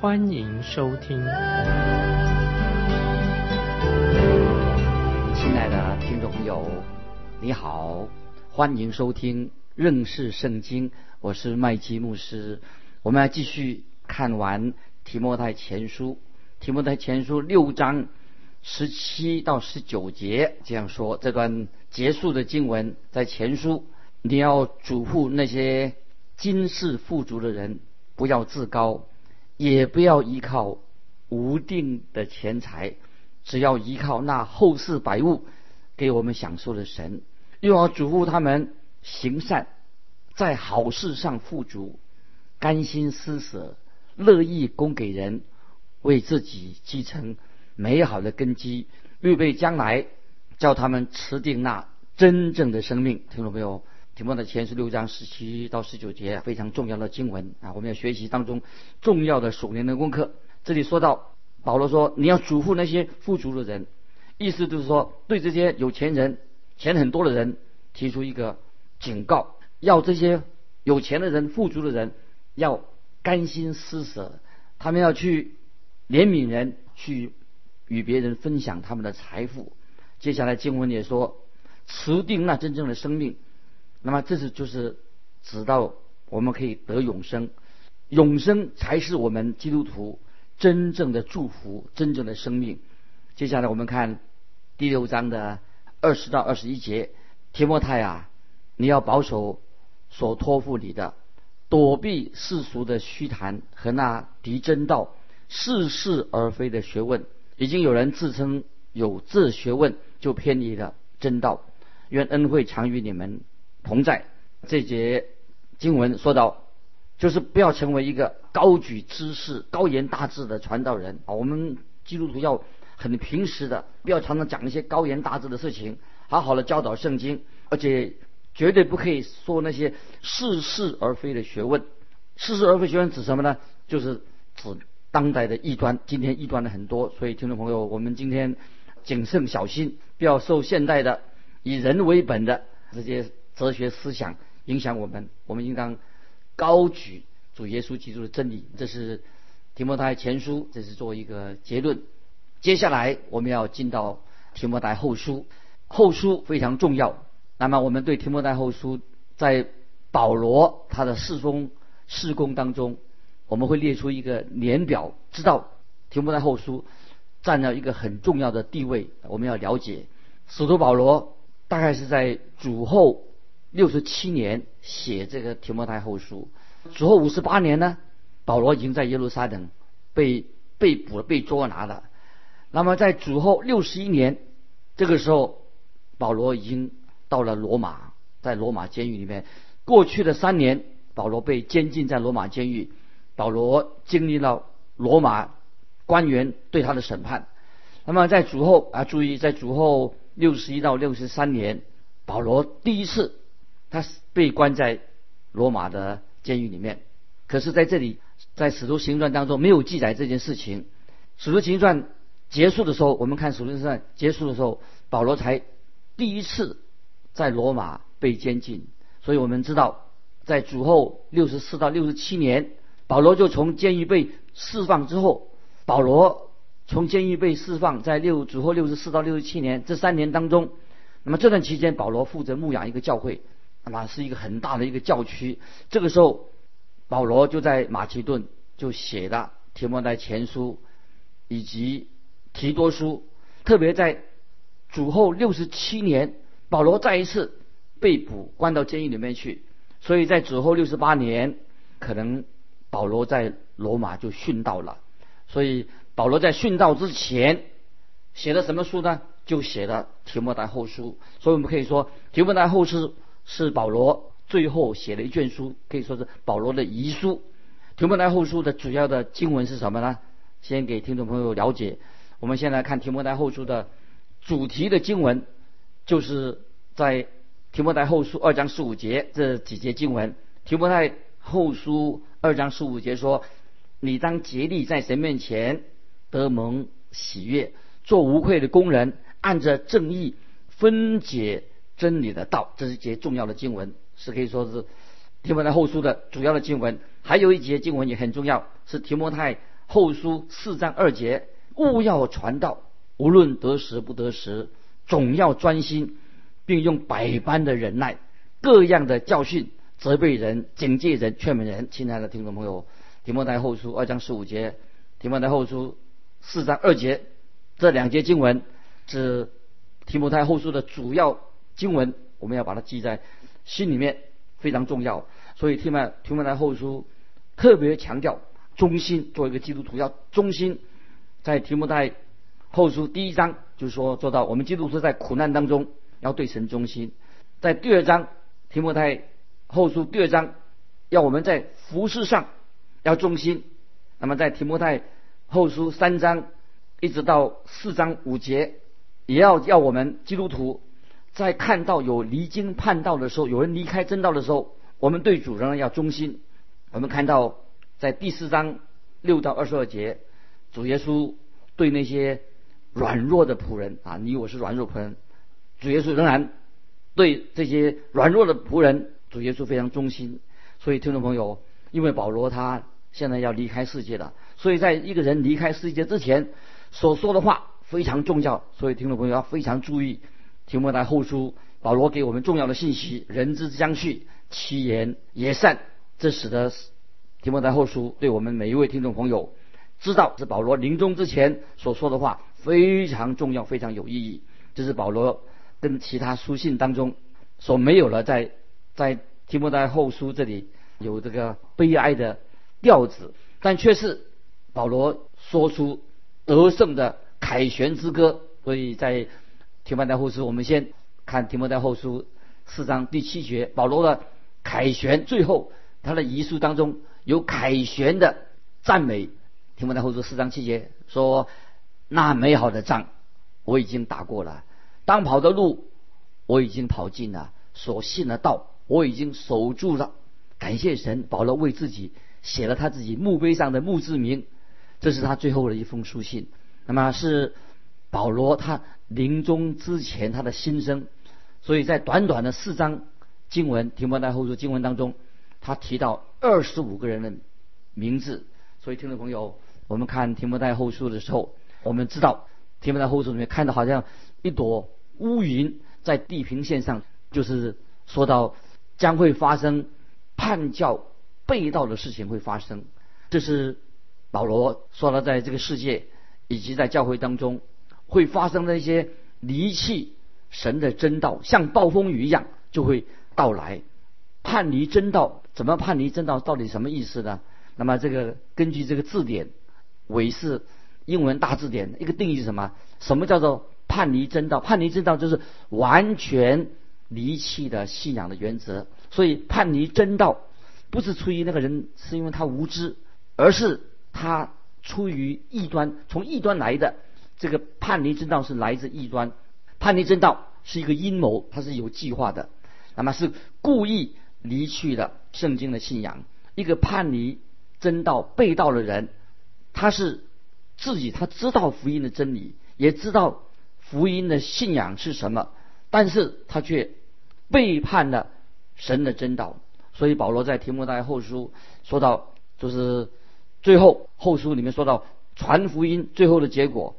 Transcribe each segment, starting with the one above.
欢迎收听。亲爱的听众朋友，你好，欢迎收听认识圣经，我是麦基牧师。我们要继续看完提摩太前书，提摩太前书六章十七到十九节这样说。这段结束的经文在前书，你要嘱咐那些今世富足的人，不要自高，也不要依靠无定的钱财，只要依靠那后世百物给我们享受的神。又要嘱咐他们行善，在好事上富足。甘心施舍，乐意供给人，为自己继承美好的根基，预备将来，叫他们持定那真正的生命。听懂没有？题目的前十六章十七到十九节非常重要的经文啊，我们要学习当中重要的属灵的功课。这里说到保罗说，你要嘱咐那些富足的人，意思就是说，对这些有钱人、钱很多的人提出一个警告，要这些有钱的人、富足的人。要甘心施舍，他们要去怜悯人，去与别人分享他们的财富。接下来经文也说，持定那真正的生命。那么这是就是指到我们可以得永生，永生才是我们基督徒真正的祝福，真正的生命。接下来我们看第六章的二十到二十一节，提摩太啊，你要保守所托付你的。躲避世俗的虚谈和那敌真道、似是而非的学问，已经有人自称有这学问，就偏离了真道。愿恩惠常与你们同在。这节经文说到，就是不要成为一个高举知识、高言大志的传道人啊。我们基督徒要很平实的，不要常常讲一些高言大志的事情，好好的教导圣经，而且。绝对不可以说那些似是而非的学问。似是而非学问指什么呢？就是指当代的异端。今天异端的很多，所以听众朋友，我们今天谨慎小心，不要受现代的以人为本的这些哲学思想影响我们。我们应当高举主耶稣基督的真理。这是提摩太前书，这是做一个结论。接下来我们要进到提摩太后书，后书非常重要。那么，我们对提摩太后书在保罗他的侍奉事工当中，我们会列出一个年表，知道提摩太后书占了一个很重要的地位。我们要了解，使徒保罗大概是在主后六十七年写这个提摩太后书，主后五十八年呢，保罗已经在耶路撒冷被被捕、被捉拿了。那么在主后六十一年，这个时候，保罗已经。到了罗马，在罗马监狱里面，过去的三年，保罗被监禁在罗马监狱。保罗经历了罗马官员对他的审判。那么在主后啊，注意，在主后六十一到六十三年，保罗第一次他被关在罗马的监狱里面。可是在这里，在使徒行传当中没有记载这件事情。使徒行传结束的时候，我们看使徒行传结束的时候，保罗才第一次。在罗马被监禁，所以我们知道，在主后六十四到六十七年，保罗就从监狱被释放之后，保罗从监狱被释放，在六主后六十四到六十七年这三年当中，那么这段期间，保罗负责牧养一个教会，那是一个很大的一个教区。这个时候，保罗就在马其顿就写了提摩太前书以及提多书，特别在主后六十七年。保罗再一次被捕，关到监狱里面去。所以在主后六十八年，可能保罗在罗马就殉道了。所以保罗在殉道之前写的什么书呢？就写了提摩太后书。所以我们可以说，提摩太后书是保罗最后写的一卷书，可以说是保罗的遗书。提摩太后书的主要的经文是什么呢？先给听众朋友了解。我们先来看提摩太后书的主题的经文，就是在提摩太后书二章十五节这几节经文。提摩太后书二章十五节说：“你当竭力在神面前得蒙喜悦，做无愧的工人，按着正义分解真理的道。”这是一节重要的经文，是可以说是提摩太后书的主要的经文。还有一节经文也很重要，是提摩太后书四章二节。勿要传道，无论得时不得时，总要专心，并用百般的忍耐，各样的教训，责备人、警戒人、劝勉人。亲爱的听众朋友，提摩太后书二章十五节，提摩太后书四章二节，这两节经文是提摩太后书的主要经文，我们要把它记在心里面，非常重要。所以提摩提摩太后书特别强调忠心，做一个基督徒要忠心。在提摩太后书第一章就是说做到我们基督徒在苦难当中要对神忠心，在第二章提摩太后书第二章要我们在服饰上要忠心，那么在提摩太后书三章一直到四章五节也要要我们基督徒在看到有离经叛道的时候，有人离开正道的时候，我们对主仍然要忠心。我们看到在第四章六到二十二节。主耶稣对那些软弱的仆人啊，你我是软弱仆人，主耶稣仍然对这些软弱的仆人，主耶稣非常忠心。所以听众朋友，因为保罗他现在要离开世界了，所以在一个人离开世界之前所说的话非常重要。所以听众朋友要非常注意提摩太后书，保罗给我们重要的信息：人之将去，其言也善。这使得提摩太后书对我们每一位听众朋友。知道是保罗临终之前所说的话非常重要，非常有意义。这是保罗跟其他书信当中所没有了，在在提摩太后书这里有这个悲哀的调子，但却是保罗说出得胜的凯旋之歌。所以在提摩太后书，我们先看提摩太后书四章第七节，保罗的凯旋，最后他的遗书当中有凯旋的赞美。提摩太后书四章七节说：“那美好的仗我已经打过了，当跑的路我已经跑尽了，所信的道我已经守住了。感谢神，保罗为自己写了他自己墓碑上的墓志铭，这是他最后的一封书信。那么是保罗他临终之前他的心声。所以在短短的四章经文提摩太后书经文当中，他提到二十五个人的名字。所以听众朋友。”我们看提摩太后书的时候，我们知道提摩太后书里面看到好像一朵乌云在地平线上，就是说到将会发生叛教背道的事情会发生。这是保罗说了，在这个世界以及在教会当中会发生那些离弃神的真道，像暴风雨一样就会到来。叛离真道，怎么叛离真道？到底什么意思呢？那么这个根据这个字典。韦氏英文大字典一个定义是什么？什么叫做叛离真道？叛离真道就是完全离弃的信仰的原则。所以叛离真道不是出于那个人是因为他无知，而是他出于异端，从异端来的。这个叛离真道是来自异端，叛离真道是一个阴谋，它是有计划的，那么是故意离去了圣经的信仰。一个叛离真道背道的人。他是自己，他知道福音的真理，也知道福音的信仰是什么，但是他却背叛了神的真道。所以保罗在提摩太后书说到，就是最后后书里面说到传福音最后的结果，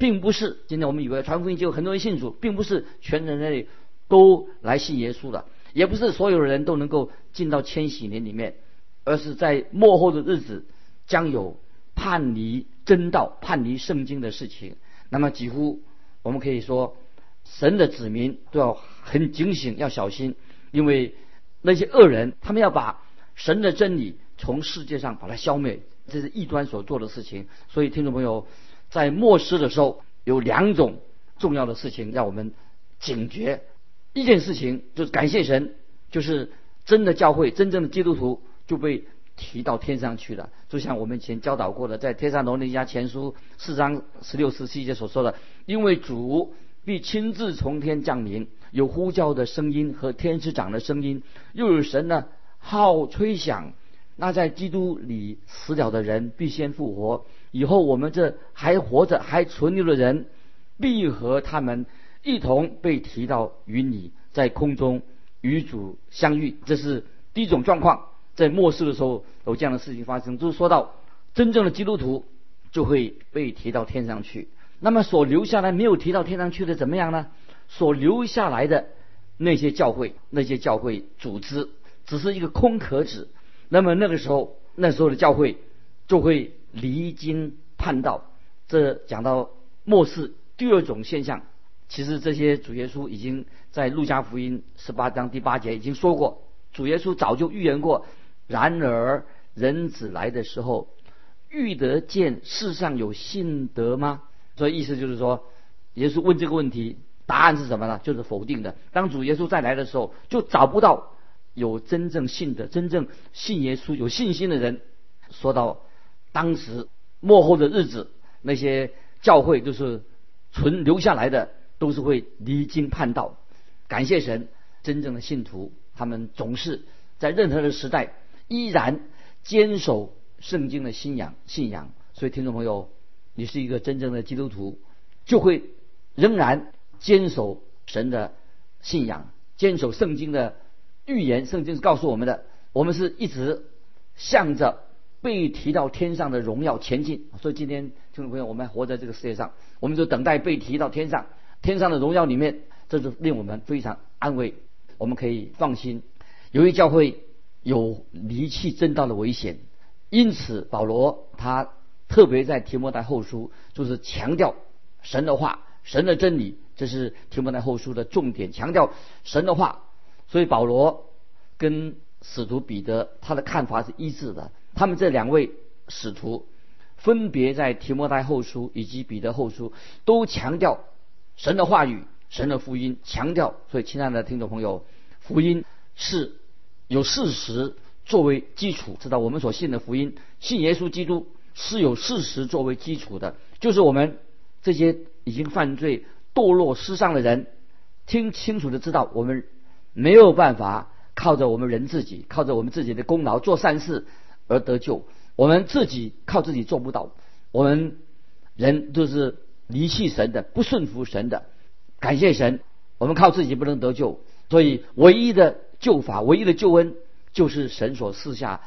并不是今天我们以为传福音就很多人信主，并不是全人类都来信耶稣的，也不是所有人都能够进到千禧年里面，而是在末后的日子将有。叛离真道、叛离圣经的事情，那么几乎我们可以说，神的子民都要很警醒，要小心，因为那些恶人，他们要把神的真理从世界上把它消灭，这是异端所做的事情。所以，听众朋友，在末世的时候，有两种重要的事情让我们警觉。一件事情就是感谢神，就是真的教会、真正的基督徒就被提到天上去了。就像我们以前教导过的，在《天上罗尼家前书》四章十六、十七节所说的，因为主必亲自从天降临，有呼叫的声音和天使长的声音，又有神呢号吹响。那在基督里死了的人必先复活，以后我们这还活着还存留的人，必和他们一同被提到与你，在空中与主相遇。这是第一种状况，在末世的时候有这样的事情发生。就是说到真正的基督徒就会被提到天上去。那么所留下来没有提到天上去的怎么样呢？所留下来的那些教会、那些教会组织，只是一个空壳子。那么那个时候，那时候的教会就会离经叛道。这讲到末世第二种现象，其实这些主耶稣已经在路加福音十八章第八节已经说过，主耶稣早就预言过。然而人子来的时候，遇得见世上有信德吗？所以意思就是说，耶稣问这个问题，答案是什么呢？就是否定的。当主耶稣再来的时候，就找不到。有真正信的、真正信耶稣、有信心的人，说到当时末后的日子，那些教会就是存留下来的，都是会离经叛道。感谢神，真正的信徒，他们总是在任何的时代依然坚守圣经的信仰。信仰，所以听众朋友，你是一个真正的基督徒，就会仍然坚守神的信仰，坚守圣经的。预言圣经是告诉我们的，我们是一直向着被提到天上的荣耀前进。所以今天听众朋友，我们还活在这个世界上，我们就等待被提到天上，天上的荣耀里面，这是令我们非常安慰。我们可以放心，由于教会有离弃正道的危险，因此保罗他特别在提摩太后书就是强调神的话、神的真理，这是提摩太后书的重点，强调神的话。所以保罗跟使徒彼得他的看法是一致的。他们这两位使徒分别在提摩太后书以及彼得后书都强调神的话语、神的福音，强调。所以，亲爱的听众朋友，福音是有事实作为基础。知道我们所信的福音，信耶稣基督是有事实作为基础的，就是我们这些已经犯罪、堕落、失丧的人，听清楚的知道我们。没有办法靠着我们人自己，靠着我们自己的功劳做善事而得救。我们自己靠自己做不到。我们人都是离弃神的，不顺服神的。感谢神，我们靠自己不能得救。所以唯一的救法，唯一的救恩，就是神所赐下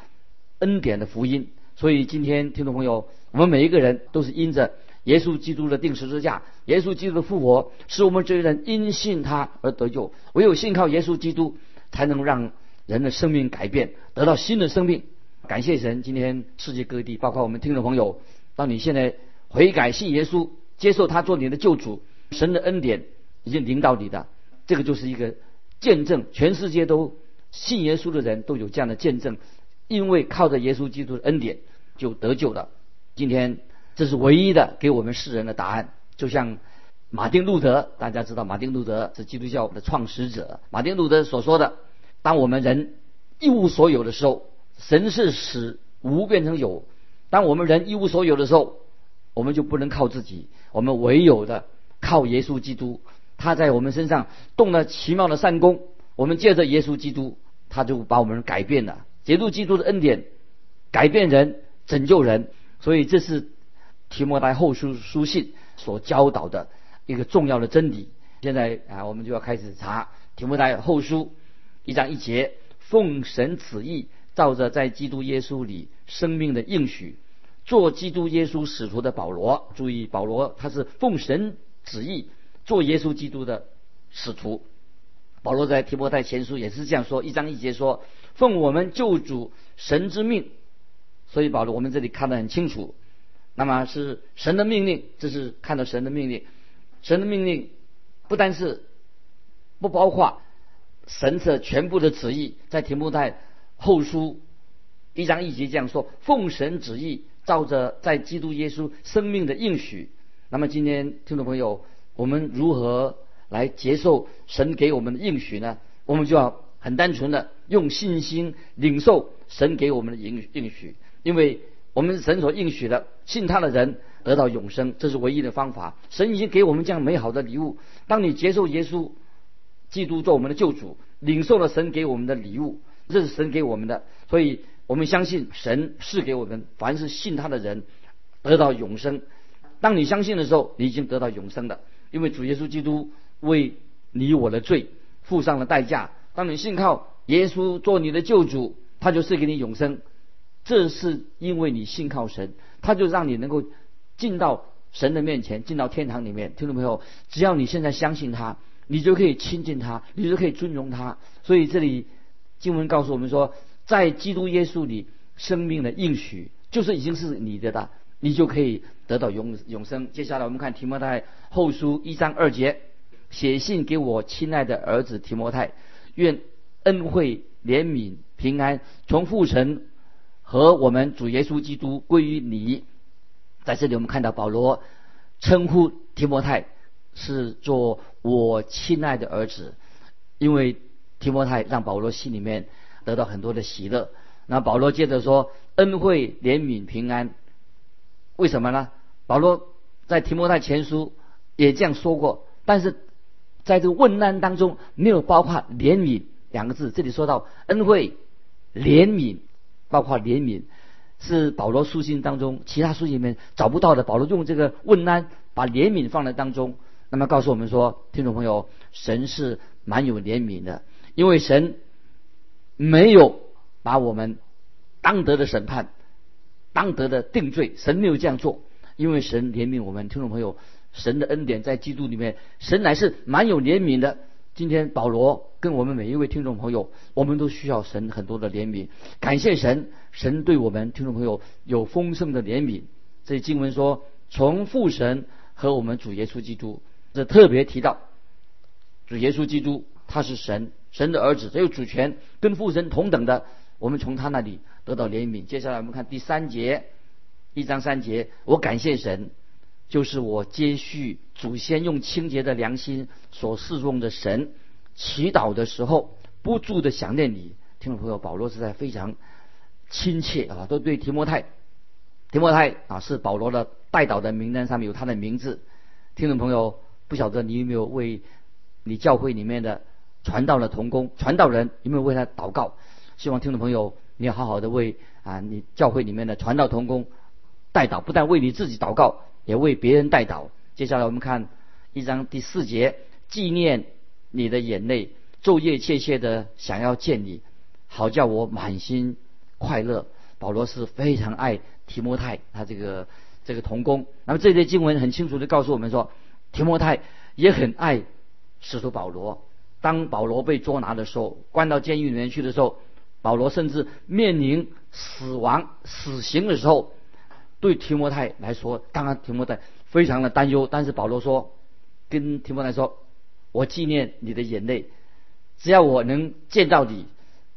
恩典的福音。所以今天听众朋友，我们每一个人都是因着。耶稣基督的定十字架，耶稣基督的复活，使我们这些人因信他而得救。唯有信靠耶稣基督，才能让人的生命改变，得到新的生命。感谢神，今天世界各地，包括我们听众朋友，当你现在悔改信耶稣，接受他做你的救主，神的恩典已经临到你的，这个就是一个见证。全世界都信耶稣的人都有这样的见证，因为靠着耶稣基督的恩典就得救了。今天。这是唯一的给我们世人的答案。就像马丁路德，大家知道马丁路德是基督教的创始者。马丁路德所说的：“当我们人一无所有的时候，神是使无变成有；当我们人一无所有的时候，我们就不能靠自己，我们唯有的靠耶稣基督。他在我们身上动了奇妙的善功，我们借着耶稣基督，他就把我们改变了。借助基督的恩典，改变人，拯救人。所以这是。提摩太后书书信所教导的一个重要的真理。现在啊，我们就要开始查提摩太后书一章一节，奉神旨意，照着在基督耶稣里生命的应许，做基督耶稣使徒的保罗。注意，保罗他是奉神旨意做耶稣基督的使徒。保罗在提摩太前书也是这样说，一章一节说，奉我们救主神之命。所以保罗，我们这里看得很清楚。那么是神的命令，这是看到神的命令。神的命令不单是不包括神的全部的旨意，在提摩太后书一章一节这样说：奉神旨意，照着在基督耶稣生命的应许。那么今天听众朋友，我们如何来接受神给我们的应许呢？我们就要很单纯的用信心领受神给我们的应应许，因为我们神所应许的，信他的人得到永生，这是唯一的方法。神已经给我们这样美好的礼物。当你接受耶稣基督做我们的救主，领受了神给我们的礼物，这是神给我们的，所以我们相信神是给我们凡是信他的人得到永生。当你相信的时候，你已经得到永生的，因为主耶稣基督为你我的罪付上了代价。当你信靠耶稣做你的救主，他就赐给你永生。这是因为你信靠神，他就让你能够进到神的面前，进到天堂里面。听众朋友，只要你现在相信他，你就可以亲近他，你就可以尊荣他。所以这里经文告诉我们说，在基督耶稣里，生命的应许就是已经是你的了。你就可以得到永永生。接下来我们看提摩太后书一章二节，写信给我亲爱的儿子提摩太，愿恩惠、怜悯、平安从父神和我们主耶稣基督归于你。在这里我们看到保罗称呼提摩太是做我亲爱的儿子，因为提摩太让保罗心里面得到很多的喜乐。那保罗接着说：恩惠、怜悯、平安。为什么呢？保罗在提摩太前书也这样说过，但是在这个问难当中没有包括怜悯两个字。这里说到恩惠、怜悯，包括怜悯是保罗书信当中其他书信里面找不到的。保罗用这个问难把怜悯放在当中，那么告诉我们说，听众朋友，神是蛮有怜悯的，因为神没有把我们当得的审判。当得的定罪，神没有这样做，因为神怜悯我们听众朋友，神的恩典在基督里面，神乃是蛮有怜悯的。今天保罗跟我们每一位听众朋友，我们都需要神很多的怜悯，感谢神，神对我们听众朋友有丰盛的怜悯。这经文说，从父神和我们主耶稣基督，这特别提到主耶稣基督，他是神，神的儿子，只有主权跟父神同等的，我们从他那里。得到怜悯。接下来我们看第三节，一章三节。我感谢神，就是我接续祖先用清洁的良心所侍奉的神。祈祷的时候不住的想念你，听众朋友，保罗实在非常亲切啊，都对提摩太，提摩太啊是保罗的代祷的名单上面有他的名字。听众朋友，不晓得你有没有为你教会里面的传道的同工、传道人有没有为他祷告？希望听众朋友。你要好好的为啊，你教会里面的传道同工代祷，不但为你自己祷告，也为别人代祷。接下来我们看一章第四节，纪念你的眼泪，昼夜切切的想要见你，好叫我满心快乐。保罗是非常爱提摩太，他这个这个同工。那么这些经文很清楚的告诉我们说，提摩太也很爱使徒保罗。当保罗被捉拿的时候，关到监狱里面去的时候。保罗甚至面临死亡、死刑的时候，对提摩太来说，当然提摩太非常的担忧。但是保罗说，跟提摩太说：“我纪念你的眼泪，只要我能见到你，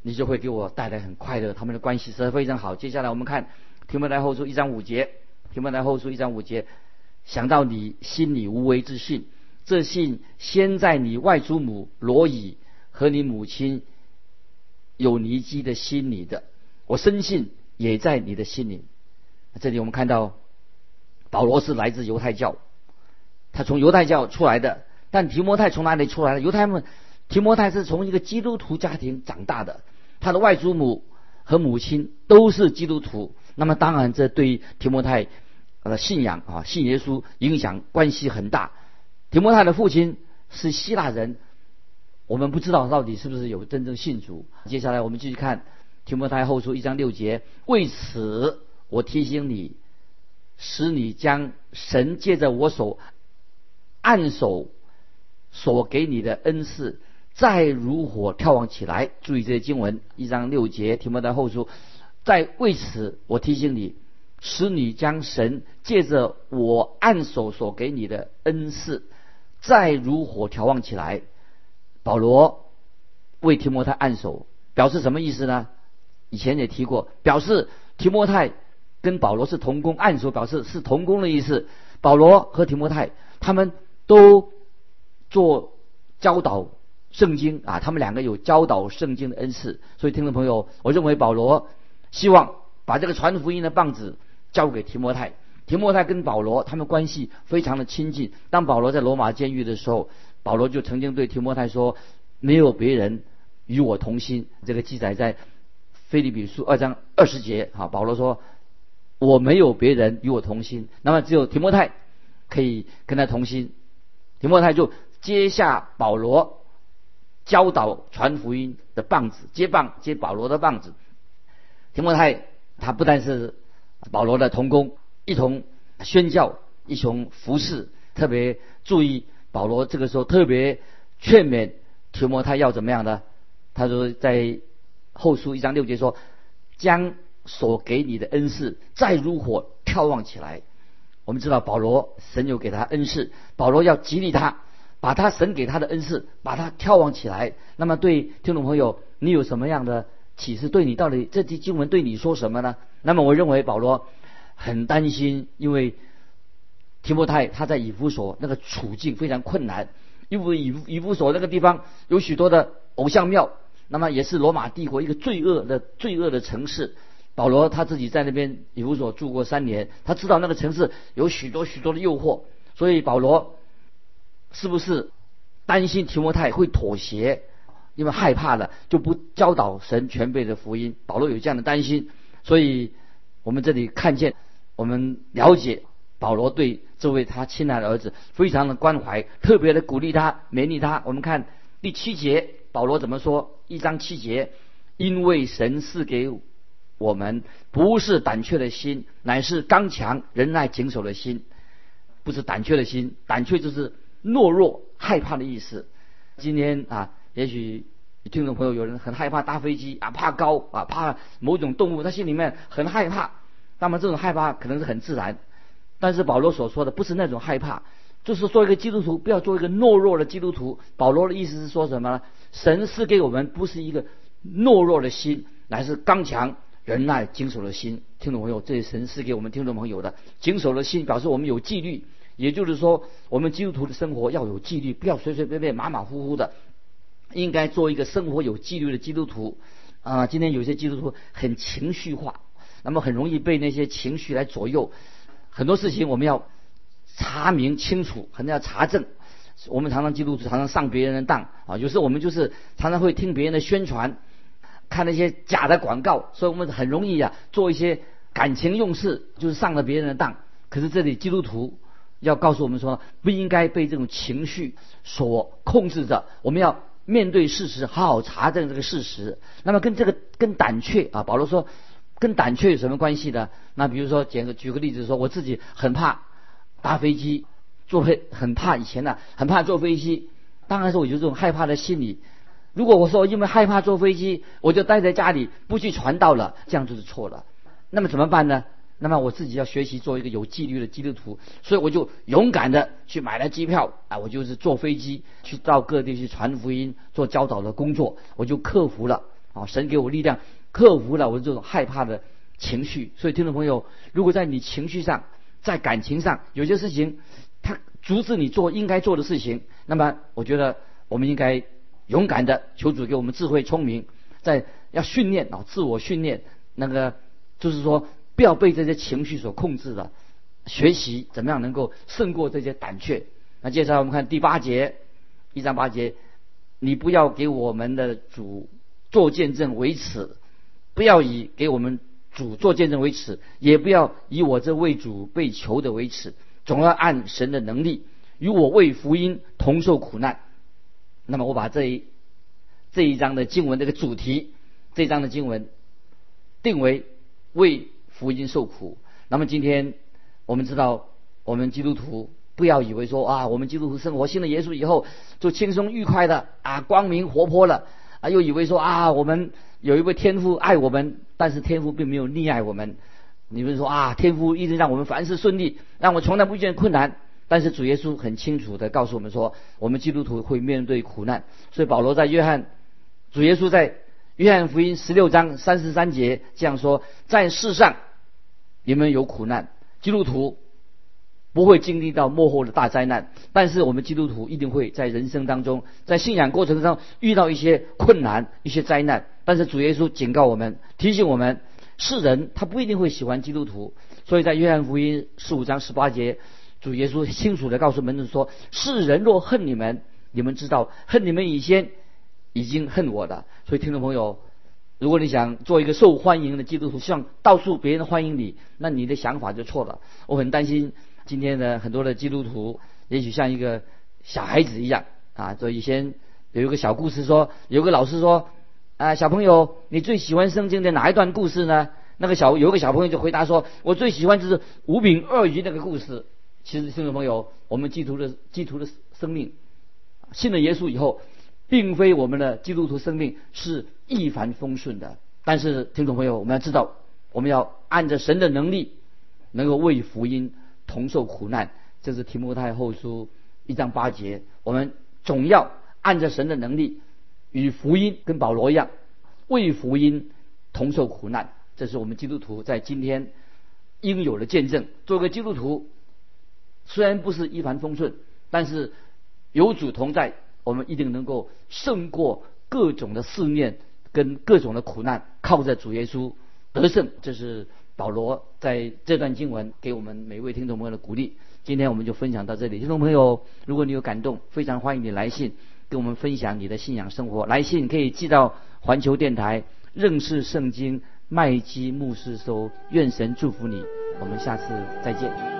你就会给我带来很快乐。”他们的关系是非常好。接下来我们看提摩太后书一章五节，提摩太后书一章五节，想到你心里无为之信，这信先在你外祖母罗以和你母亲。有尼基的心里的，我深信也在你的心里。这里我们看到保罗是来自犹太教，他从犹太教出来的。但提摩太从哪里出来的？犹太们，提摩太是从一个基督徒家庭长大的，他的外祖母和母亲都是基督徒。那么当然，这对提摩太的信仰啊，信耶稣影响关系很大。提摩太的父亲是希腊人。我们不知道到底是不是有真正信主。接下来我们继续看提摩太后书一章六节。为此，我提醒你，使你将神借着我手按手所给你的恩赐，再如火眺望起来。注意这些经文，一章六节提摩太后书。在为此，我提醒你，使你将神借着我按手所给你的恩赐，再如火眺望起来。保罗为提摩太按手，表示什么意思呢？以前也提过，表示提摩太跟保罗是同工，按手表示是同工的意思。保罗和提摩太他们都做教导圣经啊，他们两个有教导圣经的恩赐。所以听众朋友，我认为保罗希望把这个传福音的棒子交给提摩太。提摩太跟保罗他们关系非常的亲近。当保罗在罗马监狱的时候，保罗就曾经对提摩太说：“没有别人与我同心。”这个记载在菲利比书二章二十节。哈，保罗说：“我没有别人与我同心，那么只有提摩太可以跟他同心。”提摩太就接下保罗教导传福音的棒子，接棒接保罗的棒子。提摩太他不但是保罗的同工，一同宣教，一同服侍，特别注意保罗这个时候特别劝勉提摩太要怎么样的？他说在后书一章六节说：“将所给你的恩赐再如火眺望起来。”我们知道保罗神有给他恩赐，保罗要激励他，把他神给他的恩赐，把他眺望起来。那么对听众朋友，你有什么样的启示？对你到底这句经文对你说什么呢？那么我认为保罗很担心，因为提摩太他在以弗所那个处境非常困难，因为以以弗所那个地方有许多的偶像庙，那么也是罗马帝国一个罪恶的罪恶的城市。保罗他自己在那边以弗所住过三年，他知道那个城市有许多许多的诱惑，所以保罗是不是担心提摩太会妥协？因为害怕了就不教导神全备的福音。保罗有这样的担心，所以我们这里看见，我们了解保罗对这位他亲爱的儿子非常的关怀，特别的鼓励他、勉励他。我们看第七节，保罗怎么说？一章七节，因为神赐给。我们不是胆怯的心，乃是刚强、仁爱、谨守的心。不是胆怯的心，胆怯就是懦弱、害怕的意思。今天啊，也许听众朋友有人很害怕搭飞机啊，怕高啊，怕某种动物，他心里面很害怕。那么这种害怕可能是很自然，但是保罗所说的不是那种害怕，就是做一个基督徒不要做一个懦弱的基督徒。保罗的意思是说什么呢？神是给我们不是一个懦弱的心，乃是刚强。忍耐谨守的心，听众朋友，这是神是给我们听众朋友的。谨守的心表示我们有纪律，也就是说，我们基督徒的生活要有纪律，不要随随便便、马马虎虎的，应该做一个生活有纪律的基督徒。啊，今天有些基督徒很情绪化，那么很容易被那些情绪来左右。很多事情我们要查明清楚，可能要查证。我们常常基督徒常常上别人的当啊，有时候我们就是常常会听别人的宣传。看那些假的广告，所以我们很容易啊做一些感情用事，就是上了别人的当。可是这里基督徒要告诉我们说，不应该被这种情绪所控制着。我们要面对事实，好好查证这个事实。那么跟这个跟胆怯啊，保罗说跟胆怯有什么关系呢？那比如说，举个举个例子说，我自己很怕搭飞机，坐飞很怕以前呢，很怕坐飞机。当然是我有这种害怕的心理。如果我说因为害怕坐飞机，我就待在家里不去传道了，这样就是错了。那么怎么办呢？那么我自己要学习做一个有纪律的基督徒，所以我就勇敢的去买了机票啊，我就是坐飞机去到各地去传福音、做教导的工作，我就克服了啊，神给我力量，克服了我这种害怕的情绪。所以听众朋友，如果在你情绪上、在感情上有些事情，它阻止你做应该做的事情，那么我觉得我们应该。勇敢的求主给我们智慧聪明，在要训练啊，自我训练，那个就是说不要被这些情绪所控制了，学习怎么样能够胜过这些胆怯。那接下来我们看第八节，一章八节，你不要给我们的主做见证为耻，不要以给我们主做见证为耻，也不要以我这为主被求的为耻，总要按神的能力与我为福音同受苦难。那么我把这一这一章的经文这个主题，这一章的经文定为为福音受苦。那么今天我们知道，我们基督徒不要以为说啊，我们基督徒生活信了耶稣以后就轻松愉快的啊，光明活泼了啊，又以为说啊，我们有一位天父爱我们，但是天父并没有溺爱我们。你们说啊，天父一直让我们凡事顺利，让我从来不遇见困难。但是主耶稣很清楚的告诉我们说，我们基督徒会面对苦难。所以保罗在约翰，主耶稣在约翰福音十六章三十三节这样说：在世上你们有苦难，基督徒不会经历到幕后的大灾难。但是我们基督徒一定会在人生当中，在信仰过程中遇到一些困难、一些灾难。但是主耶稣警告我们，提醒我们，世人他不一定会喜欢基督徒。所以在约翰福音十五章十八节，主耶稣清楚地告诉门徒说：“世人若恨你们，你们知道恨你们以前已经恨我的。”所以听众朋友。如果你想做一个受欢迎的基督徒，希望到处别人欢迎你，那你的想法就错了。我很担心今天的很多的基督徒，也许像一个小孩子一样啊。所以以前有一个小故事说，有个老师说啊，小朋友，你最喜欢圣经的哪一段故事呢？那个小有个小朋友就回答说，我最喜欢就是五饼二鱼那个故事。其实听众朋友，我们基督的基督徒的生命，信了耶稣以后。并非我们的基督徒生命是一帆风顺的，但是听众朋友，我们要知道，我们要按着神的能力，能够为福音同受苦难。这是提摩太后书一章八节，我们总要按着神的能力，与福音跟保罗一样，为福音同受苦难。这是我们基督徒在今天应有的见证。做个基督徒，虽然不是一帆风顺，但是有主同在。我们一定能够胜过各种的试炼跟各种的苦难，靠着主耶稣得胜。这是保罗在这段经文给我们每位听众朋友的鼓励。今天我们就分享到这里，听众朋友，如果你有感动，非常欢迎你来信给我们分享你的信仰生活。来信可以寄到环球电台认识圣经麦基牧师收。愿神祝福你，我们下次再见。